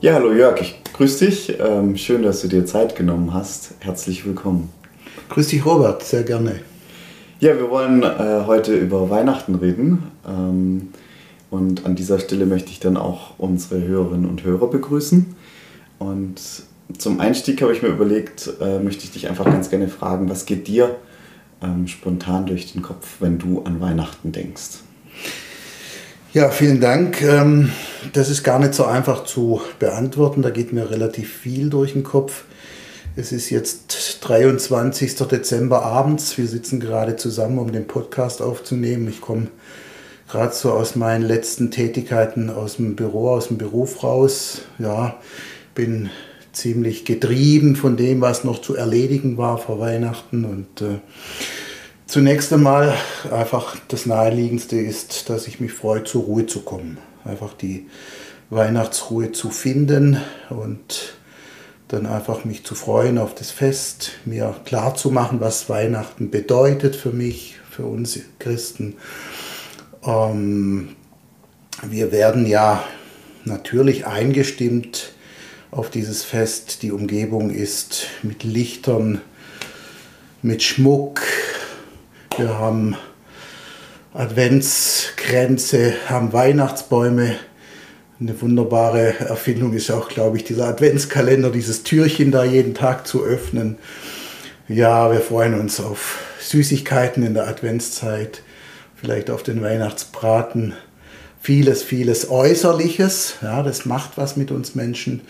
Ja, hallo Jörg, ich grüße dich. Ähm, schön, dass du dir Zeit genommen hast. Herzlich willkommen. Grüß dich, Robert, sehr gerne. Ja, wir wollen äh, heute über Weihnachten reden. Ähm, und an dieser Stelle möchte ich dann auch unsere Hörerinnen und Hörer begrüßen. Und zum Einstieg habe ich mir überlegt, äh, möchte ich dich einfach ganz gerne fragen, was geht dir ähm, spontan durch den Kopf, wenn du an Weihnachten denkst? Ja, vielen Dank. Ähm, das ist gar nicht so einfach zu beantworten. Da geht mir relativ viel durch den Kopf. Es ist jetzt 23. Dezember abends. Wir sitzen gerade zusammen, um den Podcast aufzunehmen. Ich komme gerade so aus meinen letzten Tätigkeiten aus dem Büro, aus dem Beruf raus. Ja, bin ziemlich getrieben von dem, was noch zu erledigen war vor Weihnachten und äh, Zunächst einmal einfach das Naheliegendste ist, dass ich mich freue, zur Ruhe zu kommen. Einfach die Weihnachtsruhe zu finden und dann einfach mich zu freuen auf das Fest, mir klar zu machen, was Weihnachten bedeutet für mich, für uns Christen. Ähm, wir werden ja natürlich eingestimmt auf dieses Fest. Die Umgebung ist mit Lichtern, mit Schmuck, wir haben Adventskränze, haben Weihnachtsbäume. Eine wunderbare Erfindung ist auch, glaube ich, dieser Adventskalender, dieses Türchen da jeden Tag zu öffnen. Ja, wir freuen uns auf Süßigkeiten in der Adventszeit, vielleicht auf den Weihnachtsbraten. Vieles, vieles Äußerliches, ja, das macht was mit uns Menschen.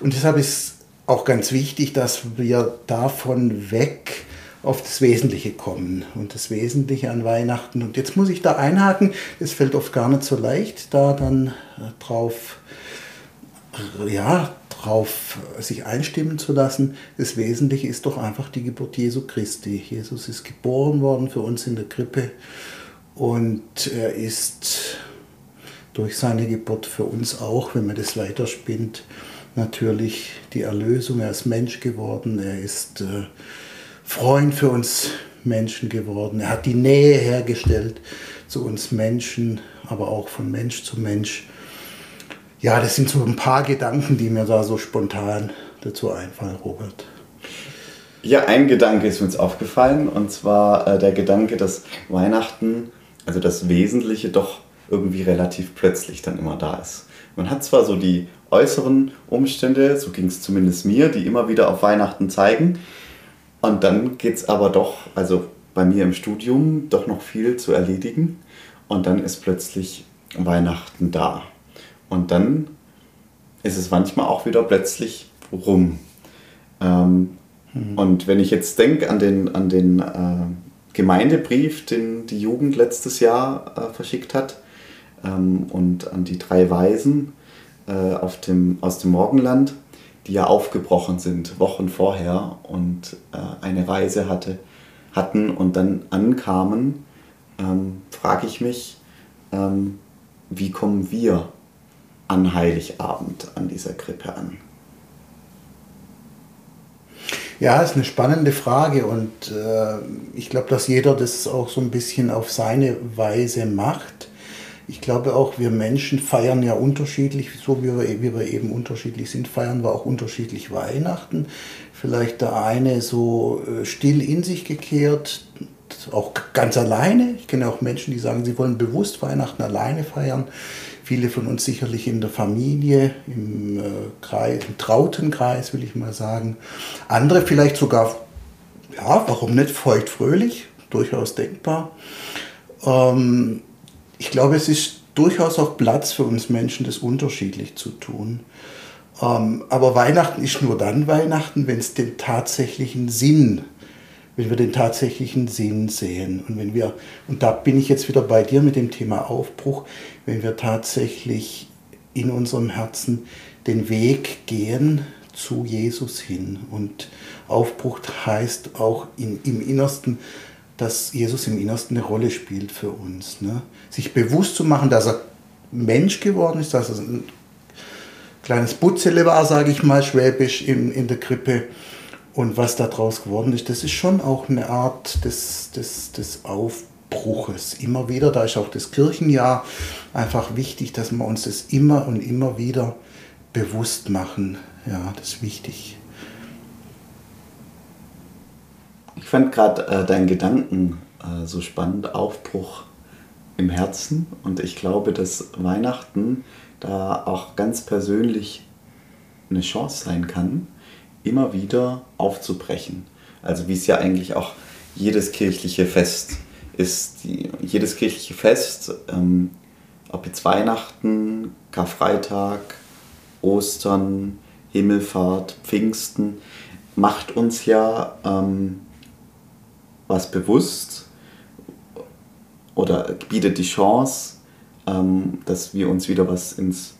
Und deshalb ist auch ganz wichtig, dass wir davon weg auf das Wesentliche kommen und das Wesentliche an Weihnachten. Und jetzt muss ich da einhaken, es fällt oft gar nicht so leicht, da dann äh, drauf, ja, drauf sich einstimmen zu lassen. Das Wesentliche ist doch einfach die Geburt Jesu Christi. Jesus ist geboren worden für uns in der Krippe und er ist durch seine Geburt für uns auch, wenn man das weiterspinnt, natürlich die Erlösung. Er ist Mensch geworden, er ist äh, Freund für uns Menschen geworden. Er hat die Nähe hergestellt zu uns Menschen, aber auch von Mensch zu Mensch. Ja, das sind so ein paar Gedanken, die mir da so spontan dazu einfallen, Robert. Ja, ein Gedanke ist uns aufgefallen, und zwar äh, der Gedanke, dass Weihnachten, also das Wesentliche, doch irgendwie relativ plötzlich dann immer da ist. Man hat zwar so die äußeren Umstände, so ging es zumindest mir, die immer wieder auf Weihnachten zeigen, und dann geht es aber doch, also bei mir im Studium, doch noch viel zu erledigen. Und dann ist plötzlich Weihnachten da. Und dann ist es manchmal auch wieder plötzlich rum. Ähm, mhm. Und wenn ich jetzt denke an den, an den äh, Gemeindebrief, den die Jugend letztes Jahr äh, verschickt hat, ähm, und an die drei Weisen äh, auf dem, aus dem Morgenland, die ja aufgebrochen sind, Wochen vorher und äh, eine Reise hatte, hatten und dann ankamen, ähm, frage ich mich, ähm, wie kommen wir an Heiligabend an dieser Krippe an? Ja, ist eine spannende Frage und äh, ich glaube, dass jeder das auch so ein bisschen auf seine Weise macht ich glaube auch, wir Menschen feiern ja unterschiedlich, so wie wir, wie wir eben unterschiedlich sind, feiern wir auch unterschiedlich Weihnachten. Vielleicht der eine so äh, still in sich gekehrt, auch ganz alleine. Ich kenne auch Menschen, die sagen, sie wollen bewusst Weihnachten alleine feiern. Viele von uns sicherlich in der Familie, im, äh, Kreis, im trauten Kreis, will ich mal sagen. Andere vielleicht sogar, ja, warum nicht feuchtfröhlich, durchaus denkbar. Ähm, ich glaube, es ist durchaus auch Platz für uns Menschen, das unterschiedlich zu tun. Ähm, aber Weihnachten ist nur dann Weihnachten, wenn es den tatsächlichen Sinn, wenn wir den tatsächlichen Sinn sehen. Und wenn wir, und da bin ich jetzt wieder bei dir mit dem Thema Aufbruch, wenn wir tatsächlich in unserem Herzen den Weg gehen zu Jesus hin. Und Aufbruch heißt auch in, im Innersten dass Jesus im Innersten eine Rolle spielt für uns. Ne? Sich bewusst zu machen, dass er Mensch geworden ist, dass er ein kleines Butzele war, sage ich mal, schwäbisch in, in der Krippe. Und was daraus geworden ist, das ist schon auch eine Art des, des, des Aufbruches. Immer wieder, da ist auch das Kirchenjahr einfach wichtig, dass wir uns das immer und immer wieder bewusst machen. Ja, das ist wichtig. Ich fand gerade äh, deinen Gedanken äh, so spannend, Aufbruch im Herzen. Und ich glaube, dass Weihnachten da auch ganz persönlich eine Chance sein kann, immer wieder aufzubrechen. Also wie es ja eigentlich auch jedes kirchliche Fest ist. Die, jedes kirchliche Fest, ähm, ob jetzt Weihnachten, Karfreitag, Ostern, Himmelfahrt, Pfingsten, macht uns ja ähm, was bewusst oder bietet die Chance, ähm, dass wir uns wieder was ins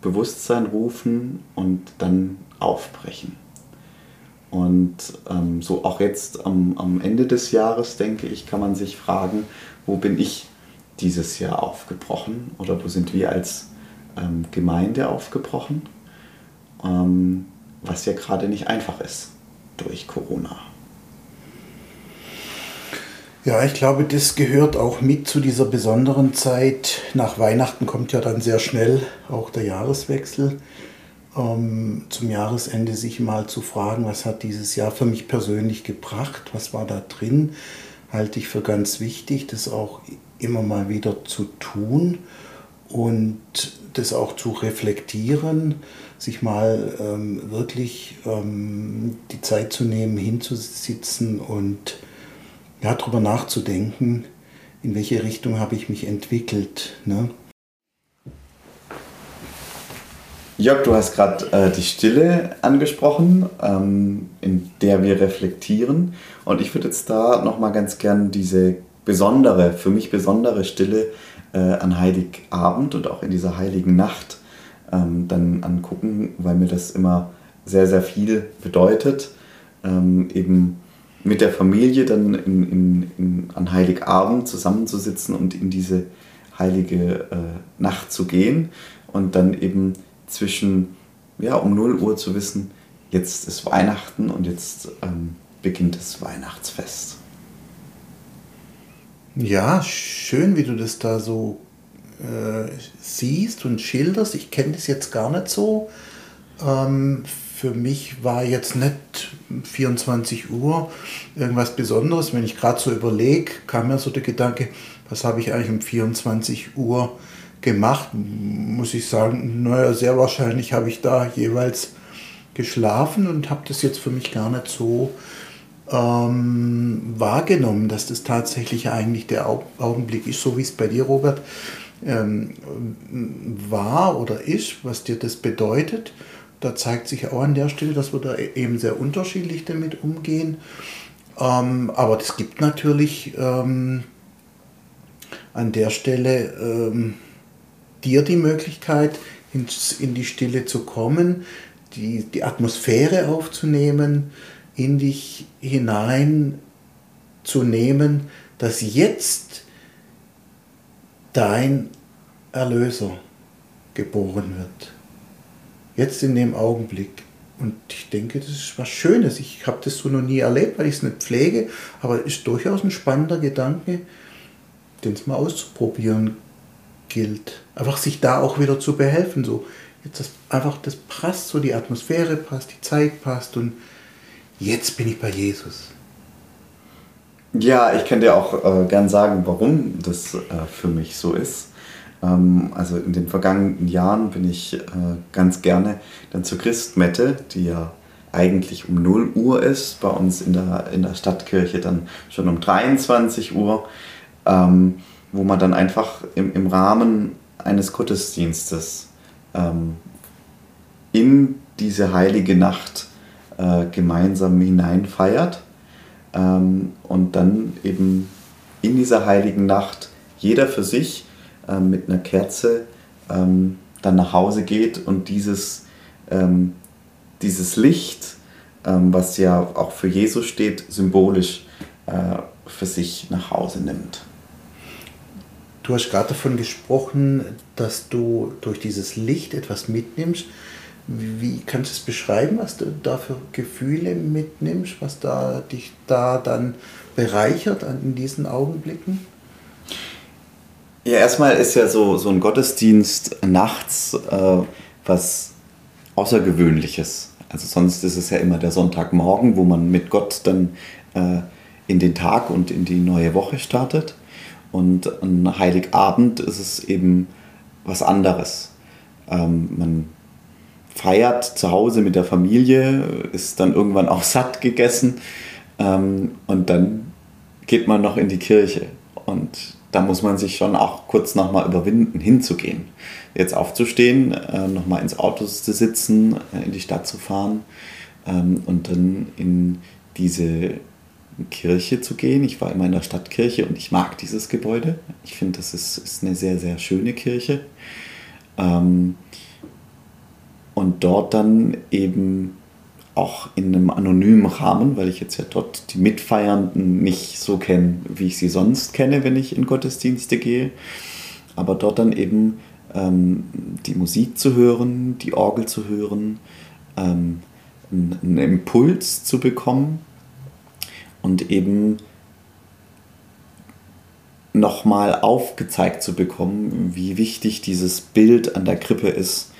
Bewusstsein rufen und dann aufbrechen. Und ähm, so auch jetzt am, am Ende des Jahres, denke ich, kann man sich fragen, wo bin ich dieses Jahr aufgebrochen oder wo sind wir als ähm, Gemeinde aufgebrochen, ähm, was ja gerade nicht einfach ist durch Corona. Ja, ich glaube, das gehört auch mit zu dieser besonderen Zeit. Nach Weihnachten kommt ja dann sehr schnell auch der Jahreswechsel. Ähm, zum Jahresende sich mal zu fragen, was hat dieses Jahr für mich persönlich gebracht, was war da drin, halte ich für ganz wichtig, das auch immer mal wieder zu tun und das auch zu reflektieren, sich mal ähm, wirklich ähm, die Zeit zu nehmen, hinzusitzen und darüber nachzudenken, in welche Richtung habe ich mich entwickelt. Ne? Jörg, du hast gerade äh, die Stille angesprochen, ähm, in der wir reflektieren. Und ich würde jetzt da nochmal ganz gern diese besondere, für mich besondere Stille äh, an Heiligabend und auch in dieser heiligen Nacht ähm, dann angucken, weil mir das immer sehr, sehr viel bedeutet. Ähm, eben mit der Familie dann in, in, in, an Heiligabend zusammenzusitzen und in diese heilige äh, Nacht zu gehen und dann eben zwischen, ja, um 0 Uhr zu wissen, jetzt ist Weihnachten und jetzt ähm, beginnt das Weihnachtsfest. Ja, schön, wie du das da so äh, siehst und schilderst. Ich kenne das jetzt gar nicht so. Ähm, für mich war jetzt nicht 24 Uhr irgendwas Besonderes. Wenn ich gerade so überlege, kam mir so der Gedanke, was habe ich eigentlich um 24 Uhr gemacht? Muss ich sagen, naja, sehr wahrscheinlich habe ich da jeweils geschlafen und habe das jetzt für mich gar nicht so ähm, wahrgenommen, dass das tatsächlich eigentlich der Augenblick ist, so wie es bei dir, Robert, ähm, war oder ist, was dir das bedeutet da zeigt sich auch an der Stelle, dass wir da eben sehr unterschiedlich damit umgehen. Ähm, aber es gibt natürlich ähm, an der Stelle ähm, dir die Möglichkeit, in, in die Stille zu kommen, die, die Atmosphäre aufzunehmen, in dich hinein zu nehmen, dass jetzt dein Erlöser geboren wird jetzt in dem Augenblick. Und ich denke, das ist was Schönes. Ich habe das so noch nie erlebt, weil ich es nicht pflege, aber es ist durchaus ein spannender Gedanke, den es mal auszuprobieren gilt. Einfach sich da auch wieder zu behelfen. So, jetzt das, einfach das passt, so die Atmosphäre passt, die Zeit passt und jetzt bin ich bei Jesus. Ja, ich kann dir auch äh, gern sagen, warum das äh, für mich so ist. Ähm, also in den vergangenen Jahren bin ich äh, ganz gerne dann zur Christmette, die ja eigentlich um 0 Uhr ist, bei uns in der, in der Stadtkirche dann schon um 23 Uhr, ähm, wo man dann einfach im, im Rahmen eines Gottesdienstes ähm, in diese heilige Nacht äh, gemeinsam hineinfeiert und dann eben in dieser heiligen Nacht jeder für sich ähm, mit einer Kerze ähm, dann nach Hause geht und dieses, ähm, dieses Licht, ähm, was ja auch für Jesus steht, symbolisch äh, für sich nach Hause nimmt. Du hast gerade davon gesprochen, dass du durch dieses Licht etwas mitnimmst. Wie, kannst du es beschreiben, was du da für Gefühle mitnimmst, was da dich da dann bereichert in diesen Augenblicken? Ja, erstmal ist ja so, so ein Gottesdienst nachts äh, was Außergewöhnliches. Also sonst ist es ja immer der Sonntagmorgen, wo man mit Gott dann äh, in den Tag und in die neue Woche startet. Und an Heiligabend ist es eben was anderes. Ähm, man feiert zu Hause mit der Familie, ist dann irgendwann auch satt gegessen ähm, und dann geht man noch in die Kirche. Und da muss man sich schon auch kurz nochmal überwinden, hinzugehen. Jetzt aufzustehen, äh, nochmal ins Auto zu sitzen, äh, in die Stadt zu fahren ähm, und dann in diese Kirche zu gehen. Ich war immer in der Stadtkirche und ich mag dieses Gebäude. Ich finde, das ist, ist eine sehr, sehr schöne Kirche. Ähm, und dort dann eben auch in einem anonymen Rahmen, weil ich jetzt ja dort die Mitfeiernden nicht so kenne, wie ich sie sonst kenne, wenn ich in Gottesdienste gehe, aber dort dann eben ähm, die Musik zu hören, die Orgel zu hören, ähm, einen Impuls zu bekommen und eben nochmal aufgezeigt zu bekommen, wie wichtig dieses Bild an der Krippe ist.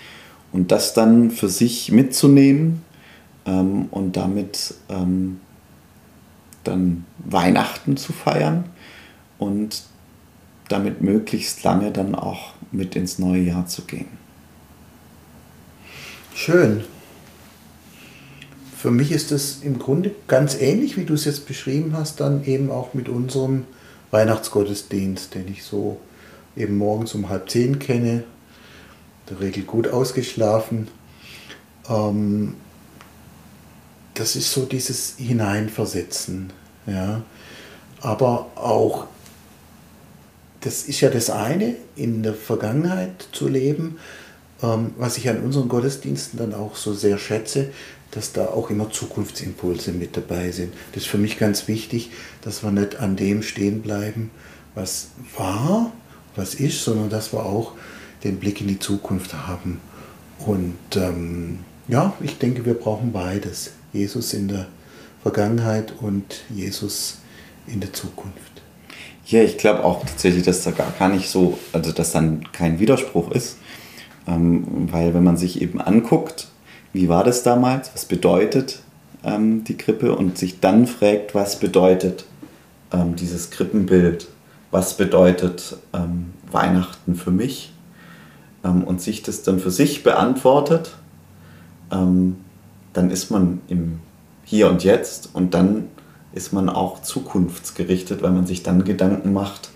Und das dann für sich mitzunehmen ähm, und damit ähm, dann Weihnachten zu feiern und damit möglichst lange dann auch mit ins neue Jahr zu gehen. Schön. Für mich ist es im Grunde ganz ähnlich, wie du es jetzt beschrieben hast, dann eben auch mit unserem Weihnachtsgottesdienst, den ich so eben morgens um halb zehn kenne, der Regel gut ausgeschlafen. Ähm, das ist so dieses Hineinversetzen. Ja. Aber auch, das ist ja das eine, in der Vergangenheit zu leben, ähm, was ich an unseren Gottesdiensten dann auch so sehr schätze, dass da auch immer Zukunftsimpulse mit dabei sind. Das ist für mich ganz wichtig, dass wir nicht an dem stehen bleiben, was war, was ist, sondern dass wir auch den Blick in die Zukunft haben. Und ähm, ja, ich denke, wir brauchen beides. Jesus in der Vergangenheit und Jesus in der Zukunft. Ja, ich glaube auch tatsächlich, dass da gar, nicht so, also dass dann kein Widerspruch ist. Ähm, weil wenn man sich eben anguckt, wie war das damals, was bedeutet ähm, die Krippe und sich dann fragt, was bedeutet ähm, dieses Krippenbild, was bedeutet ähm, Weihnachten für mich ähm, und sich das dann für sich beantwortet, ähm, dann ist man im Hier und Jetzt und dann ist man auch zukunftsgerichtet, weil man sich dann Gedanken macht,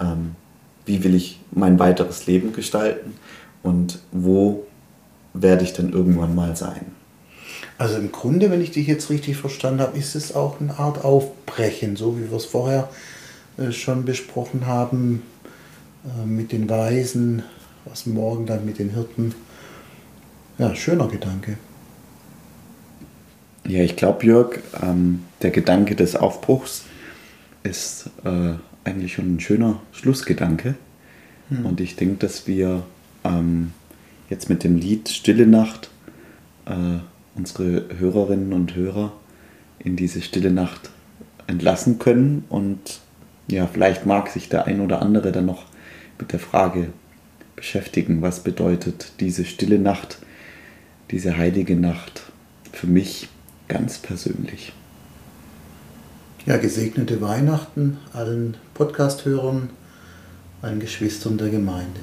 ähm, wie will ich mein weiteres Leben gestalten und wo werde ich dann irgendwann mal sein. Also im Grunde, wenn ich dich jetzt richtig verstanden habe, ist es auch eine Art Aufbrechen, so wie wir es vorher äh, schon besprochen haben, äh, mit den Weisen, was morgen dann mit den Hirten. Ja, schöner Gedanke. Ja, ich glaube, Jörg, ähm, der Gedanke des Aufbruchs ist äh, eigentlich schon ein schöner Schlussgedanke. Hm. Und ich denke, dass wir ähm, jetzt mit dem Lied Stille Nacht äh, unsere Hörerinnen und Hörer in diese stille Nacht entlassen können. Und ja, vielleicht mag sich der ein oder andere dann noch mit der Frage beschäftigen, was bedeutet diese stille Nacht, diese heilige Nacht für mich ganz persönlich. Ja, gesegnete Weihnachten allen Podcast-Hörern, allen Geschwistern der Gemeinde.